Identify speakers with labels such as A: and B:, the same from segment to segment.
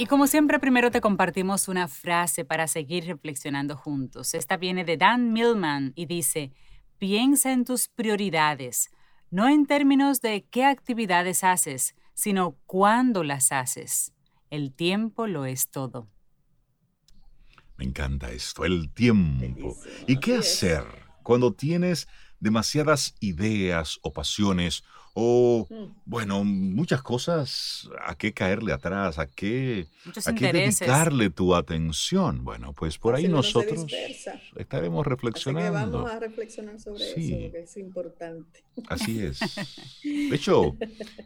A: Y como siempre, primero te compartimos una frase para seguir reflexionando juntos. Esta viene de Dan Millman y dice, piensa en tus prioridades, no en términos de qué actividades haces, sino cuándo las haces. El tiempo lo es todo.
B: Me encanta esto, el tiempo. ¿Y qué hacer cuando tienes demasiadas ideas o pasiones o, mm. bueno, muchas cosas a qué caerle atrás, a qué, a qué dedicarle tu atención. Bueno, pues por ahí nosotros estaremos reflexionando.
C: vamos a reflexionar sobre eso, que es importante.
B: Así es. De hecho,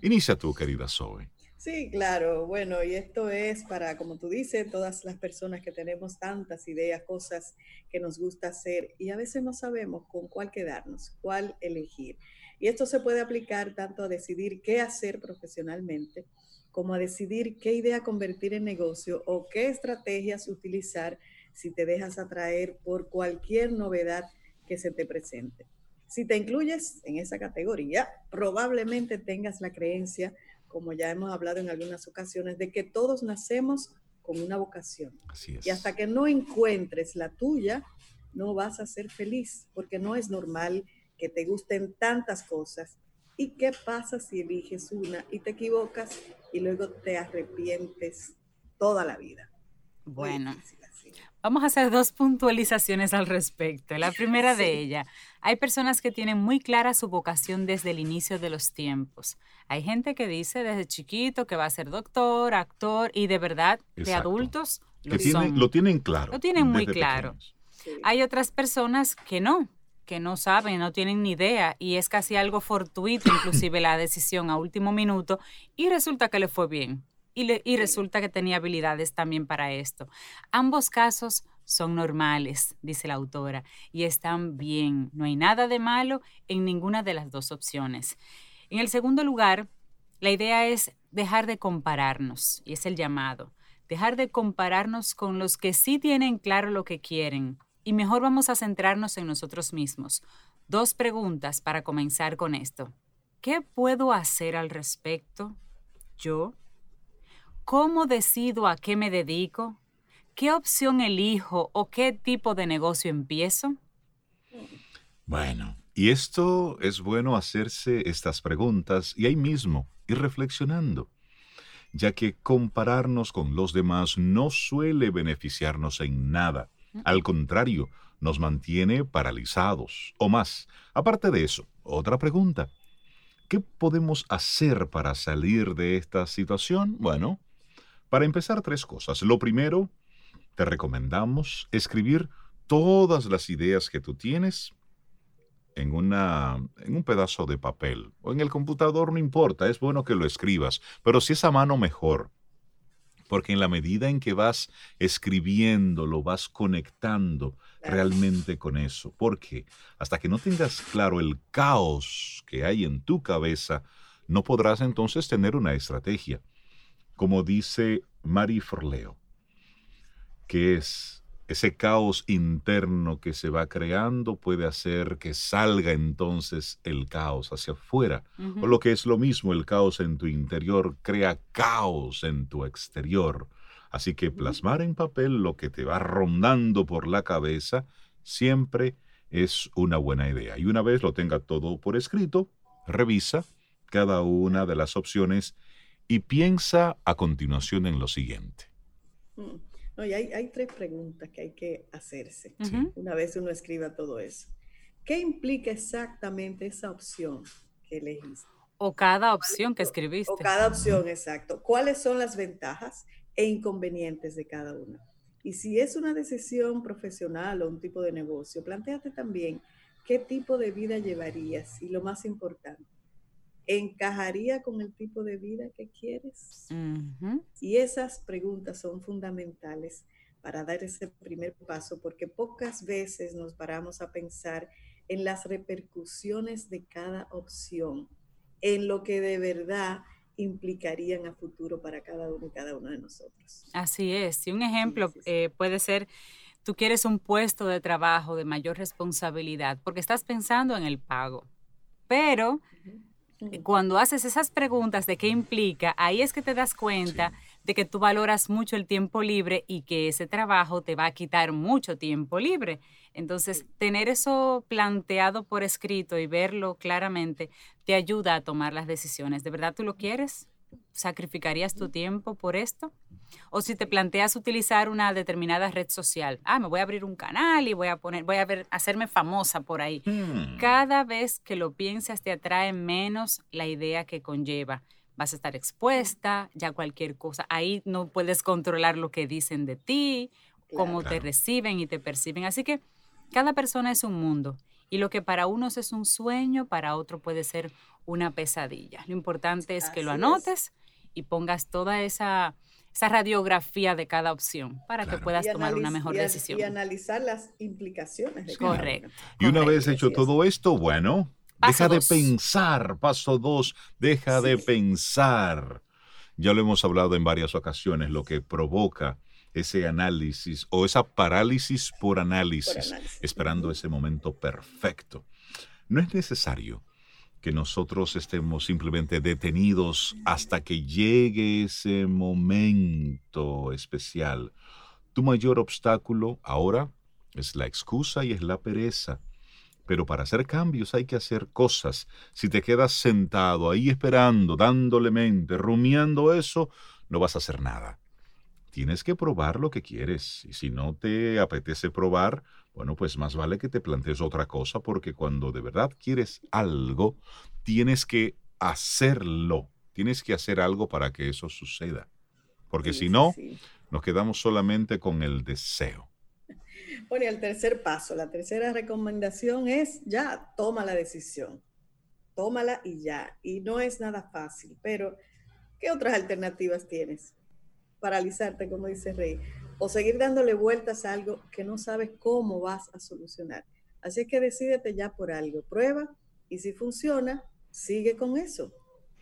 B: inicia tú, querida Zoe.
C: Sí, claro. Bueno, y esto es para, como tú dices, todas las personas que tenemos tantas ideas, cosas que nos gusta hacer y a veces no sabemos con cuál quedarnos, cuál elegir. Y esto se puede aplicar tanto a decidir qué hacer profesionalmente, como a decidir qué idea convertir en negocio o qué estrategias utilizar si te dejas atraer por cualquier novedad que se te presente. Si te incluyes en esa categoría, probablemente tengas la creencia como ya hemos hablado en algunas ocasiones, de que todos nacemos con una vocación. Y hasta que no encuentres la tuya, no vas a ser feliz, porque no es normal que te gusten tantas cosas. ¿Y qué pasa si eliges una y te equivocas y luego te arrepientes toda la vida?
A: Bueno, Vamos a hacer dos puntualizaciones al respecto. La primera de ellas, hay personas que tienen muy clara su vocación desde el inicio de los tiempos. Hay gente que dice desde chiquito que va a ser doctor, actor y de verdad, de adultos,
B: lo, lo tienen claro.
A: Lo tienen muy claro. Hay otras personas que no, que no saben, no tienen ni idea y es casi algo fortuito, inclusive la decisión a último minuto y resulta que le fue bien y, resulta que tenía habilidades también para esto. Ambos casos son normales, dice la autora, y están bien. No hay nada de malo en ninguna de las dos opciones. En el segundo lugar, la idea es dejar de compararnos, y es el llamado. Dejar de compararnos con los que sí tienen claro lo que quieren, y mejor vamos a centrarnos en nosotros mismos. Dos preguntas para comenzar con esto. ¿Qué puedo hacer al respecto? Yo, ¿Cómo decido a qué me dedico? ¿Qué opción elijo o qué tipo de negocio empiezo?
B: Bueno, y esto es bueno hacerse estas preguntas y ahí mismo ir reflexionando, ya que compararnos con los demás no suele beneficiarnos en nada. Al contrario, nos mantiene paralizados o más. Aparte de eso, otra pregunta. ¿Qué podemos hacer para salir de esta situación? Bueno, para empezar, tres cosas. Lo primero, te recomendamos escribir todas las ideas que tú tienes en, una, en un pedazo de papel o en el computador, no importa, es bueno que lo escribas, pero si es a mano mejor, porque en la medida en que vas escribiendo, lo vas conectando realmente con eso, porque hasta que no tengas claro el caos que hay en tu cabeza, no podrás entonces tener una estrategia como dice Marie Forleo, que es ese caos interno que se va creando puede hacer que salga entonces el caos hacia afuera. O lo que es lo mismo, el caos en tu interior crea caos en tu exterior. Así que plasmar en papel lo que te va rondando por la cabeza siempre es una buena idea. Y una vez lo tenga todo por escrito, revisa cada una de las opciones y piensa a continuación en lo siguiente.
C: Mm. No, y hay, tres preguntas que hay que hacerse una vez uno escriba todo eso. ¿Qué implica exactamente esa opción que elegiste?
A: O cada opción que escribiste.
C: O cada opción, exacto. ¿Cuáles son las ventajas e inconvenientes de cada una? Y si es una decisión profesional o un tipo de negocio, planteate también qué tipo de vida llevarías y lo más importante, encajaría con el tipo de vida que quieres? Y esas preguntas son fundamentales para dar ese primer paso, porque pocas veces nos paramos a pensar en las repercusiones de cada opción, en lo que de verdad implicarían a futuro para cada uno y cada uno de nosotros.
A: Así es. Y un ejemplo eh, puede ser, tú quieres un puesto de trabajo de mayor responsabilidad porque estás pensando en el pago, pero cuando haces esas preguntas de qué implica, ahí es que te das cuenta de que tú valoras mucho el tiempo libre y que ese trabajo te va a quitar mucho tiempo libre. Entonces, tener eso planteado por escrito y verlo claramente te ayuda a tomar las decisiones. ¿De verdad tú lo quieres? ¿Sacrificarías tu tiempo por esto? O si te planteas utilizar una determinada red social, ah, me voy a abrir un canal y voy a poner, voy a ver, hacerme famosa por ahí. Hmm. Cada vez que lo piensas te atrae menos la idea que conlleva. Vas a estar expuesta, ya cualquier cosa. Ahí no puedes controlar lo que dicen de ti, cómo te reciben y te perciben. Así que cada persona es un mundo y lo que para unos es un sueño, para otro puede ser una pesadilla. Lo importante es que lo anotes y pongas toda esa, esa radiografía de cada opción para que puedas tomar una mejor decisión.
C: Y analizar las implicaciones de
A: Correcto.
B: y una vez hecho todo esto, bueno, deja de pensar. Paso dos, deja de pensar. Ya lo hemos hablado en varias ocasiones, lo que provoca ese análisis o esa parálisis por análisis, esperando ese momento perfecto. No es necesario que nosotros estemos simplemente detenidos hasta que llegue ese momento especial. Tu mayor obstáculo ahora es la excusa y es la pereza. Pero para hacer cambios hay que hacer cosas. Si te quedas sentado ahí esperando, dándole mente, rumiando eso, no vas a hacer nada tienes que probar lo que quieres. Y si no te apetece probar, bueno, pues más vale que te plantees otra cosa porque cuando de verdad quieres algo, tienes que hacerlo. Tienes que hacer algo para que eso suceda. Porque si no, nos quedamos solamente con el deseo.
C: Bueno, y el tercer paso, la tercera recomendación es ya, toma la decisión. Tómala y ya. Y no es nada fácil, pero ¿qué otras alternativas tienes? Paralizarte, como dice Rey, o seguir dándole vueltas a algo que no sabes cómo vas a solucionar. Así es que decídete ya por algo, prueba y si funciona, sigue con eso.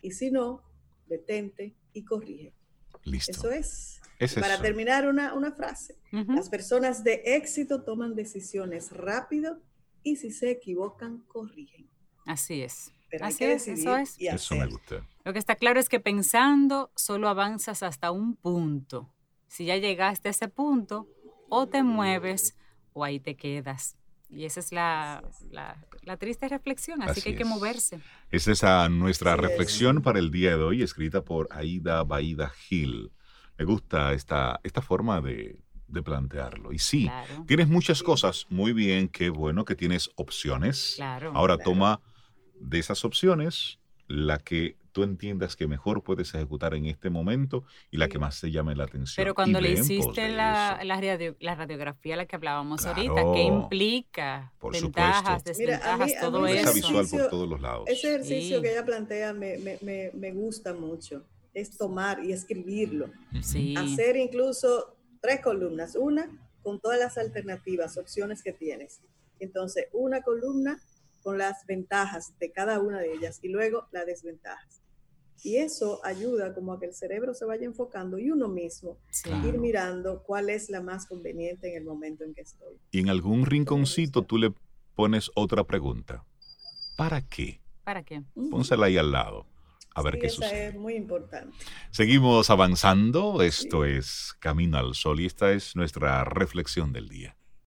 C: Y si no, detente y corrige.
B: Listo.
C: Eso es. Para terminar, una, frase. Las personas de éxito toman decisiones rápido y si se equivocan, corrigen.
A: Así es.
C: Así es, eso es.
B: Eso me gusta.
A: Lo que está claro es que pensando solo avanzas hasta un punto. Si ya llegaste a ese punto, o te mueves o ahí te quedas. Y esa es la, la, triste reflexión, así, que hay que moverse.
B: Esa es nuestra reflexión para el día de hoy, escrita por Aida Baida Gil. Me gusta esta, esta forma de, de plantearlo. Y sí, tienes muchas cosas, muy bien, qué bueno que tienes opciones. Ahora toma de esas opciones la que tú entiendas que mejor puedes ejecutar en este momento y la que más te llame la atención.
A: Pero cuando le hiciste la, la, radiografía a la que hablábamos ahorita, ¿qué implica?
B: Por
A: Ventajas, desventajas, todo eso.
B: visual por todos los lados.
C: Ese ejercicio que ella plantea me, me, me, gusta mucho. Es tomar y escribirlo. Hacer incluso tres columnas. Una con todas las alternativas, opciones que tienes. Entonces, una columna con las ventajas de cada una de ellas y luego las desventajas. Y eso ayuda como a que el cerebro se vaya enfocando y uno mismo ir mirando cuál es la más conveniente en el momento en que estoy.
B: Y en algún rinconcito tú le pones otra pregunta. ¿Para qué?
A: ¿Para qué?
B: Pónsela ahí al lado. A ver qué
C: esa
B: sucede.
C: es muy importante.
B: Seguimos avanzando. Esto es Camino al Sol y esta es nuestra reflexión del día.